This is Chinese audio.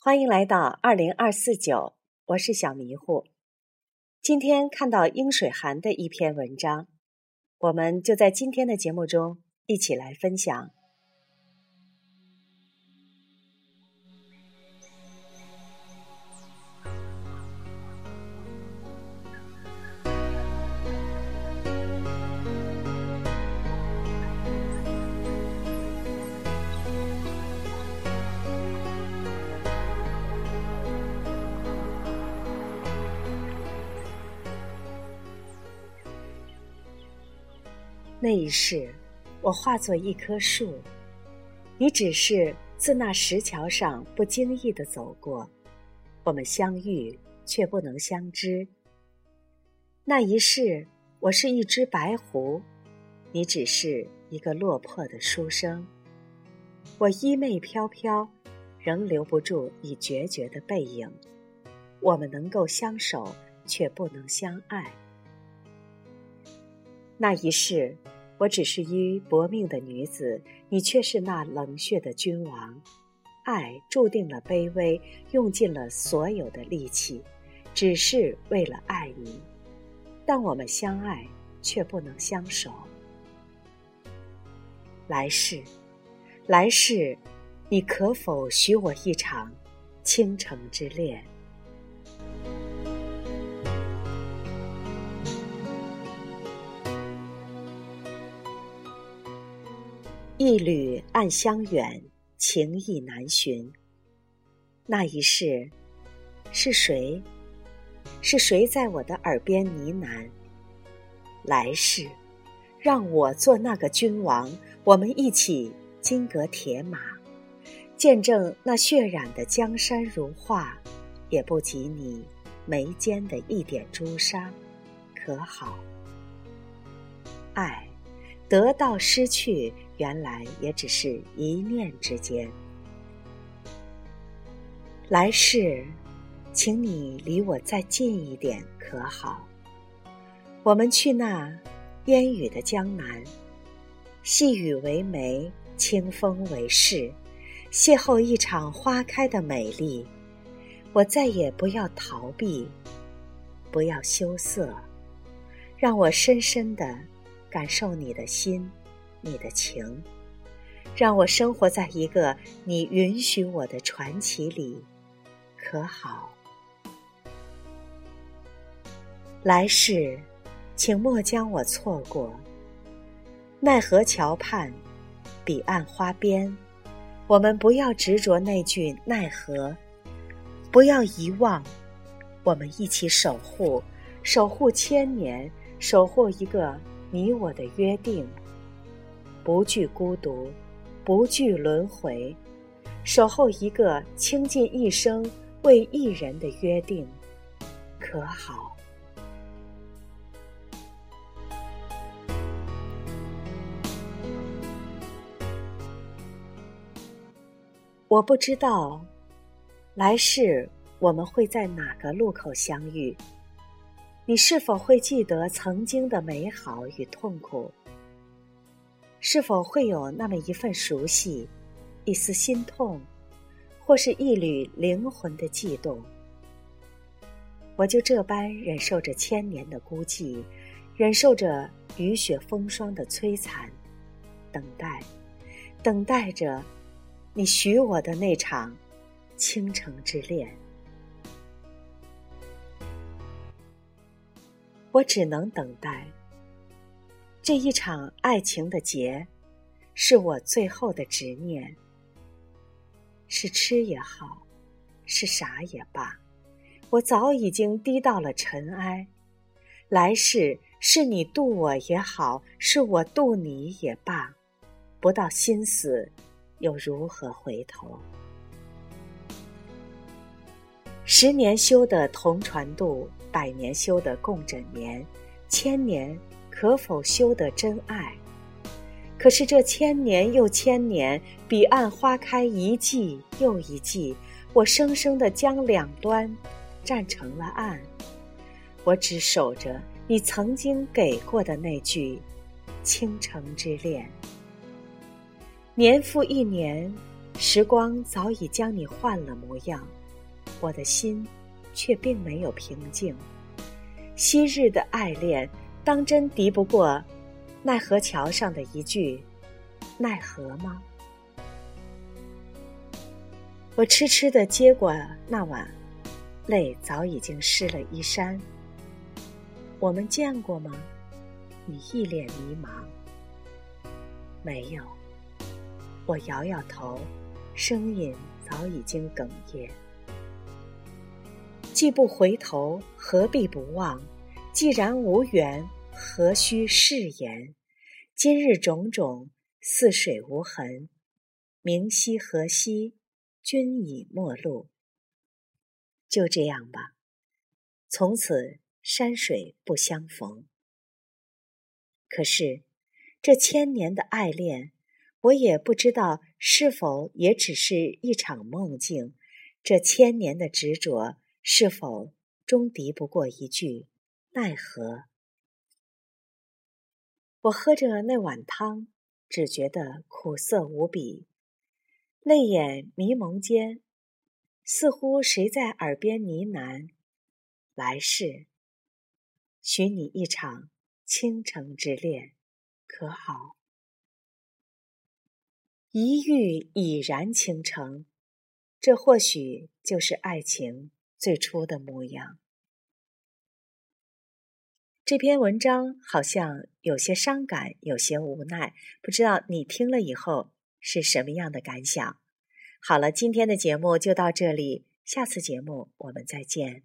欢迎来到二零二四九，我是小迷糊。今天看到英水寒的一篇文章，我们就在今天的节目中一起来分享。那一世，我化作一棵树，你只是自那石桥上不经意的走过，我们相遇却不能相知。那一世，我是一只白狐，你只是一个落魄的书生。我衣袂飘飘，仍留不住你决绝的背影。我们能够相守，却不能相爱。那一世，我只是一薄命的女子，你却是那冷血的君王。爱注定了卑微，用尽了所有的力气，只是为了爱你。但我们相爱，却不能相守。来世，来世，你可否许我一场倾城之恋？一缕暗香远，情意难寻。那一世，是谁？是谁在我的耳边呢喃？来世，让我做那个君王，我们一起金戈铁马，见证那血染的江山如画，也不及你眉间的一点朱砂，可好？爱。得到失去，原来也只是一念之间。来世，请你离我再近一点，可好？我们去那烟雨的江南，细雨为媒，清风为饰，邂逅一场花开的美丽。我再也不要逃避，不要羞涩，让我深深的。感受你的心，你的情，让我生活在一个你允许我的传奇里，可好？来世，请莫将我错过。奈何桥畔，彼岸花边，我们不要执着那句奈何，不要遗忘，我们一起守护，守护千年，守护一个。你我的约定，不惧孤独，不惧轮回，守候一个倾尽一生为一人的约定，可好？我不知道，来世我们会在哪个路口相遇。你是否会记得曾经的美好与痛苦？是否会有那么一份熟悉，一丝心痛，或是一缕灵魂的悸动？我就这般忍受着千年的孤寂，忍受着雨雪风霜的摧残，等待，等待着你许我的那场倾城之恋。我只能等待这一场爱情的劫，是我最后的执念。是痴也好，是傻也罢，我早已经低到了尘埃。来世是你渡我也好，是我渡你也罢，不到心死，又如何回头？十年修得同船渡。百年修得共枕眠，千年可否修得真爱？可是这千年又千年，彼岸花开一季又一季，我生生的将两端站成了岸。我只守着你曾经给过的那句倾城之恋。年复一年，时光早已将你换了模样，我的心却并没有平静。昔日的爱恋，当真敌不过奈何桥上的一句“奈何”吗？我痴痴的接过那碗，泪早已经湿了衣衫。我们见过吗？你一脸迷茫。没有。我摇摇头，声音早已经哽咽。既不回头，何必不忘？既然无缘，何须誓言？今日种种，似水无痕。明夕何夕？君已陌路。就这样吧，从此山水不相逢。可是，这千年的爱恋，我也不知道是否也只是一场梦境。这千年的执着。是否终敌不过一句奈何？我喝着那碗汤，只觉得苦涩无比，泪眼迷蒙间，似乎谁在耳边呢喃：“来世，许你一场倾城之恋，可好？”一遇已然倾城，这或许就是爱情。最初的模样。这篇文章好像有些伤感，有些无奈，不知道你听了以后是什么样的感想？好了，今天的节目就到这里，下次节目我们再见。